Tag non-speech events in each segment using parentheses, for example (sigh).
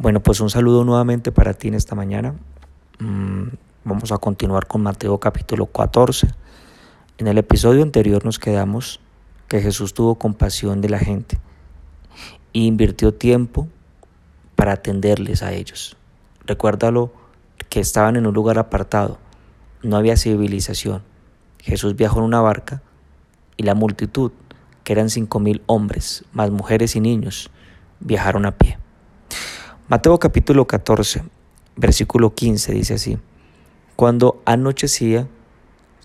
Bueno, pues un saludo nuevamente para ti en esta mañana. Mm, vamos a continuar con Mateo capítulo 14. En el episodio anterior nos quedamos que Jesús tuvo compasión de la gente e invirtió tiempo para atenderles a ellos. Recuérdalo que estaban en un lugar apartado, no había civilización. Jesús viajó en una barca y la multitud, que eran cinco mil hombres, más mujeres y niños, viajaron a pie. Mateo capítulo 14, versículo 15 dice así, Cuando anochecía,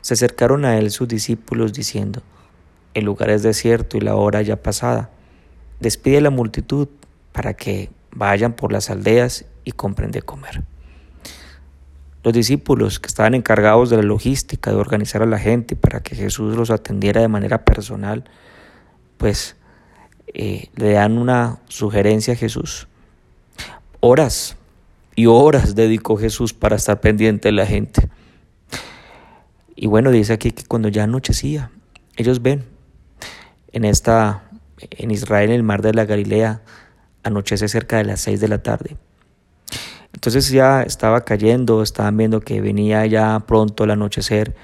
se acercaron a él sus discípulos diciendo, El lugar es desierto y la hora ya pasada. Despide a la multitud para que vayan por las aldeas y compren de comer. Los discípulos que estaban encargados de la logística, de organizar a la gente para que Jesús los atendiera de manera personal, pues eh, le dan una sugerencia a Jesús. Horas y horas dedicó Jesús para estar pendiente de la gente. Y bueno, dice aquí que cuando ya anochecía, ellos ven en esta, en Israel, en el mar de la Galilea, anochece cerca de las seis de la tarde. Entonces ya estaba cayendo, estaban viendo que venía ya pronto el anochecer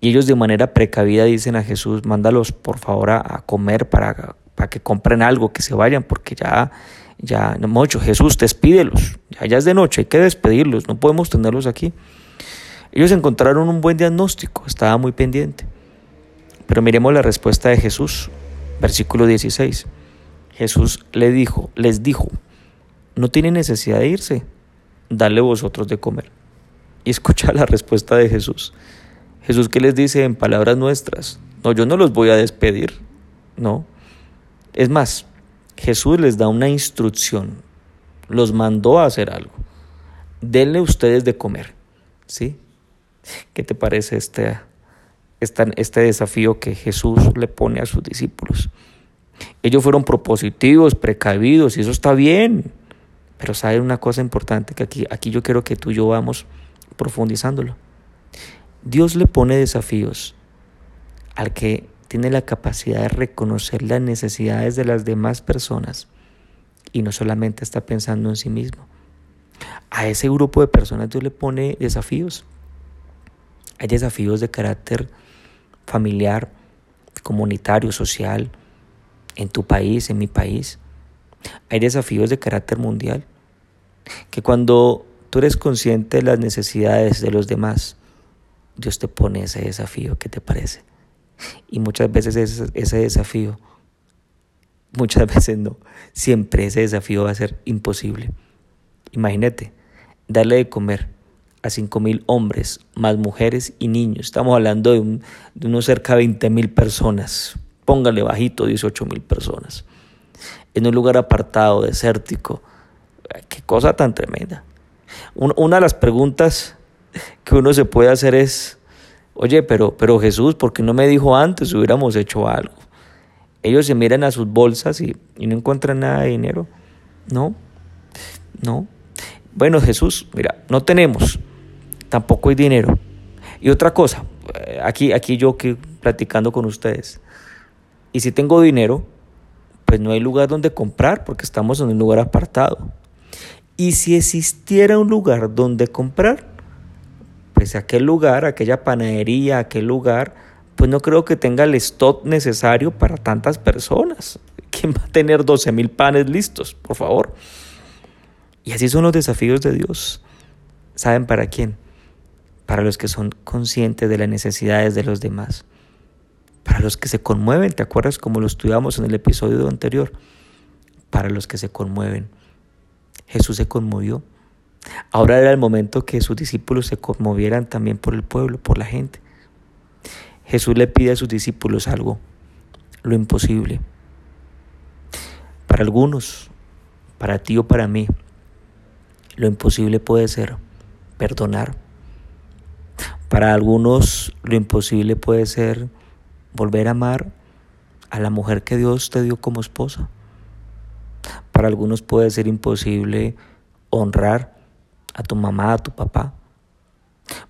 y ellos de manera precavida dicen a Jesús, mándalos por favor a, comer para, para, que compren algo, que se vayan, porque ya, ya, mucho, Jesús, despídelos, ya, ya es de noche, hay que despedirlos, no podemos tenerlos aquí. Ellos encontraron un buen diagnóstico, estaba muy pendiente. Pero miremos la respuesta de Jesús, versículo 16. Jesús le dijo, les dijo, no tiene necesidad de irse, dale vosotros de comer. Y escucha la respuesta de Jesús. Jesús que les dice en palabras nuestras, no, yo no los voy a despedir, no. Es más, Jesús les da una instrucción, los mandó a hacer algo. Denle ustedes de comer, ¿sí? ¿Qué te parece este, este, este desafío que Jesús le pone a sus discípulos? Ellos fueron propositivos, precavidos, y eso está bien. Pero sabe una cosa importante que aquí, aquí yo quiero que tú y yo vamos profundizándolo. Dios le pone desafíos al que tiene la capacidad de reconocer las necesidades de las demás personas y no solamente está pensando en sí mismo. A ese grupo de personas Dios le pone desafíos. Hay desafíos de carácter familiar, comunitario, social, en tu país, en mi país. Hay desafíos de carácter mundial que cuando tú eres consciente de las necesidades de los demás, Dios te pone ese desafío, ¿qué te parece? Y muchas veces ese, desafío, muchas (laughs) veces no, siempre ese desafío va a ser imposible. Imagínate, darle de comer a cinco mil hombres, más mujeres y niños. Estamos hablando de, de unos cerca de 20 mil personas. Póngale bajito 18 mil personas en un lugar apartado, desértico. Qué cosa tan tremenda. Una de las preguntas que uno se puede hacer es, oye, pero, pero Jesús, ¿por qué no me dijo antes hubiéramos hecho algo? Ellos se miran a sus bolsas y, y no encuentran nada de dinero. No, no. Bueno, Jesús, mira, no tenemos, tampoco hay dinero. Y otra cosa, eh, aquí, aquí yo que platicando con ustedes, y si tengo dinero, pues no hay lugar donde comprar porque estamos en un lugar apartado. Y si existiera un lugar donde comprar, pues aquel lugar, aquella panadería, aquel lugar, pues no creo que tenga el stock necesario para tantas personas. ¿Quién va a tener 12 mil panes listos? Por favor. Y así son los desafíos de Dios. ¿Saben para quién? Para los que son conscientes de las necesidades de los demás para los que se conmueven, ¿te acuerdas como lo estudiamos en el episodio anterior? Para los que se conmueven. Jesús se conmovió. Ahora era el momento que sus discípulos se conmovieran también por el pueblo, por la gente. Jesús le pide a sus discípulos algo, lo imposible. Para algunos, para ti o para mí, lo imposible puede ser perdonar. Para algunos, lo imposible puede ser volver a amar a la mujer que Dios te dio como esposa. Para algunos puede ser imposible honrar a tu mamá, a tu papá.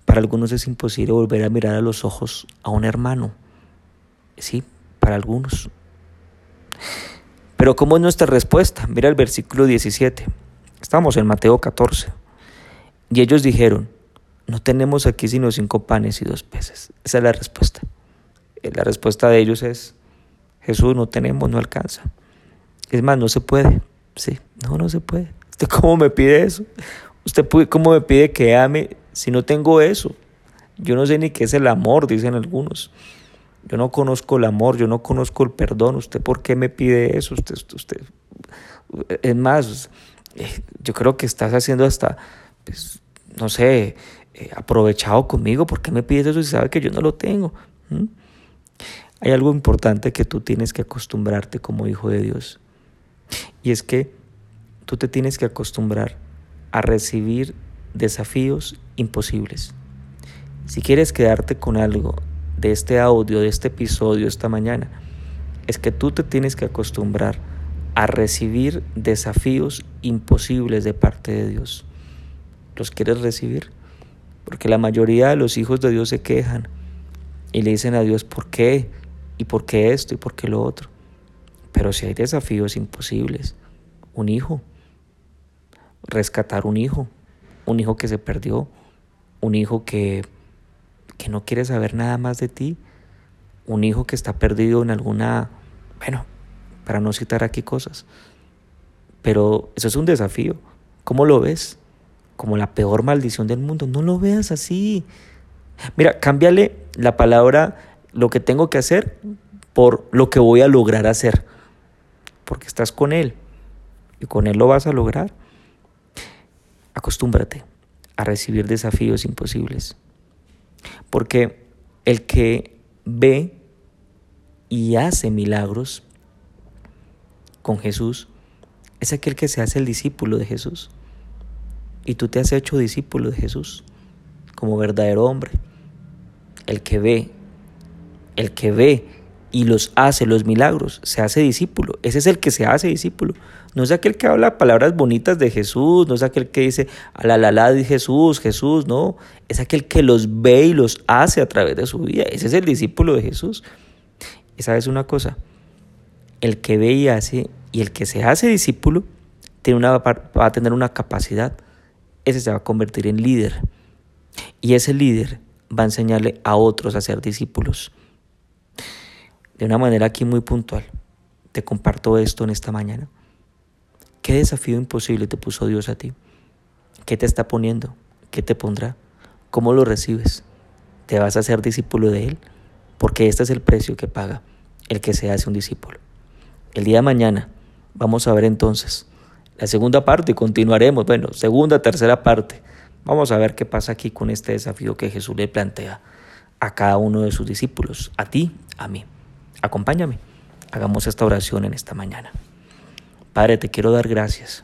Para algunos es imposible volver a mirar a los ojos a un hermano. Sí, para algunos. Pero ¿cómo es nuestra respuesta? Mira el versículo 17. Estamos en Mateo 14. Y ellos dijeron, no tenemos aquí sino cinco panes y dos peces. Esa es la respuesta. Eh, la respuesta de ellos es, Jesús, no tenemos, no alcanza. Es más, no se puede. Sí, no, no se puede. ¿Usted cómo me pide eso? ¿Usted cómo me pide que ame si no tengo eso? Yo no sé ni qué es el amor, dicen algunos. Yo no conozco el amor, yo no conozco el perdón. ¿Usted por qué me pide eso? Usted, usted, es más, eh, yo creo que estás haciendo hasta, pues, no sé, eh, aprovechado conmigo. ¿Por qué me pides eso si sabe que yo no lo tengo? ¿Mm? Hay algo importante que tú tienes que acostumbrarte como hijo de Dios. Y es que tú te tienes que acostumbrar a recibir desafíos imposibles. Si quieres quedarte con algo de este audio, de este episodio esta mañana, es que tú te tienes que acostumbrar a recibir desafíos imposibles de parte de Dios. ¿Los quieres recibir? Porque la mayoría de los hijos de Dios se quejan y le dicen a Dios, ¿por qué? ¿Y por qué esto? ¿Y por qué lo otro? Pero si hay desafíos imposibles, un hijo, rescatar un hijo, un hijo que se perdió, un hijo que, que no quiere saber nada más de ti, un hijo que está perdido en alguna, bueno, para no citar aquí cosas. Pero eso es un desafío. ¿Cómo lo ves? Como la peor maldición del mundo. No lo veas así. Mira, cámbiale la palabra lo que tengo que hacer por lo que voy a lograr hacer. Porque estás con Él y con Él lo vas a lograr. Acostúmbrate a recibir desafíos imposibles. Porque el que ve y hace milagros con Jesús es aquel que se hace el discípulo de Jesús. Y tú te has hecho discípulo de Jesús como verdadero hombre. El que ve, el que ve y los hace los milagros, se hace discípulo. Ese es el que se hace discípulo. No es aquel que habla palabras bonitas de Jesús, no es aquel que dice a la la la de Jesús, Jesús, no. Es aquel que los ve y los hace a través de su vida. Ese es el discípulo de Jesús. Y sabes una cosa, el que ve y hace y el que se hace discípulo tiene una, va a tener una capacidad. Ese se va a convertir en líder. Y ese líder va a enseñarle a otros a ser discípulos. De una manera aquí muy puntual, te comparto esto en esta mañana. ¿Qué desafío imposible te puso Dios a ti? ¿Qué te está poniendo? ¿Qué te pondrá? ¿Cómo lo recibes? ¿Te vas a hacer discípulo de Él? Porque este es el precio que paga el que se hace un discípulo. El día de mañana vamos a ver entonces la segunda parte y continuaremos, bueno, segunda, tercera parte. Vamos a ver qué pasa aquí con este desafío que Jesús le plantea a cada uno de sus discípulos, a ti, a mí. Acompáñame, hagamos esta oración en esta mañana. Padre, te quiero dar gracias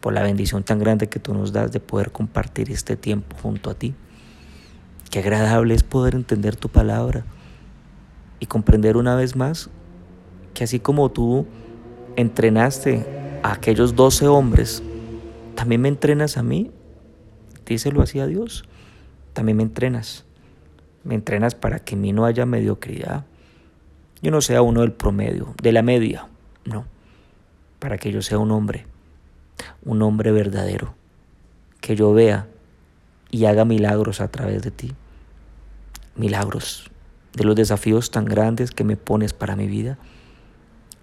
por la bendición tan grande que tú nos das de poder compartir este tiempo junto a ti. Qué agradable es poder entender tu palabra y comprender una vez más que así como tú entrenaste a aquellos doce hombres, también me entrenas a mí. Díselo así a Dios. También me entrenas. Me entrenas para que en mí no haya mediocridad. Yo no sea uno del promedio, de la media, no. Para que yo sea un hombre, un hombre verdadero. Que yo vea y haga milagros a través de ti. Milagros de los desafíos tan grandes que me pones para mi vida.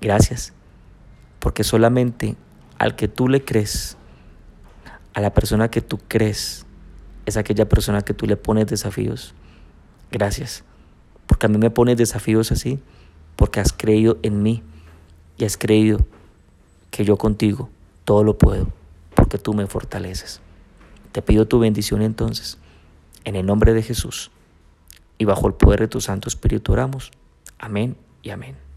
Gracias, porque solamente al que tú le crees, a la persona que tú crees, es aquella persona que tú le pones desafíos. Gracias, porque a mí me pones desafíos así, porque has creído en mí y has creído que yo contigo todo lo puedo, porque tú me fortaleces. Te pido tu bendición entonces, en el nombre de Jesús, y bajo el poder de tu Santo Espíritu oramos. Amén y amén.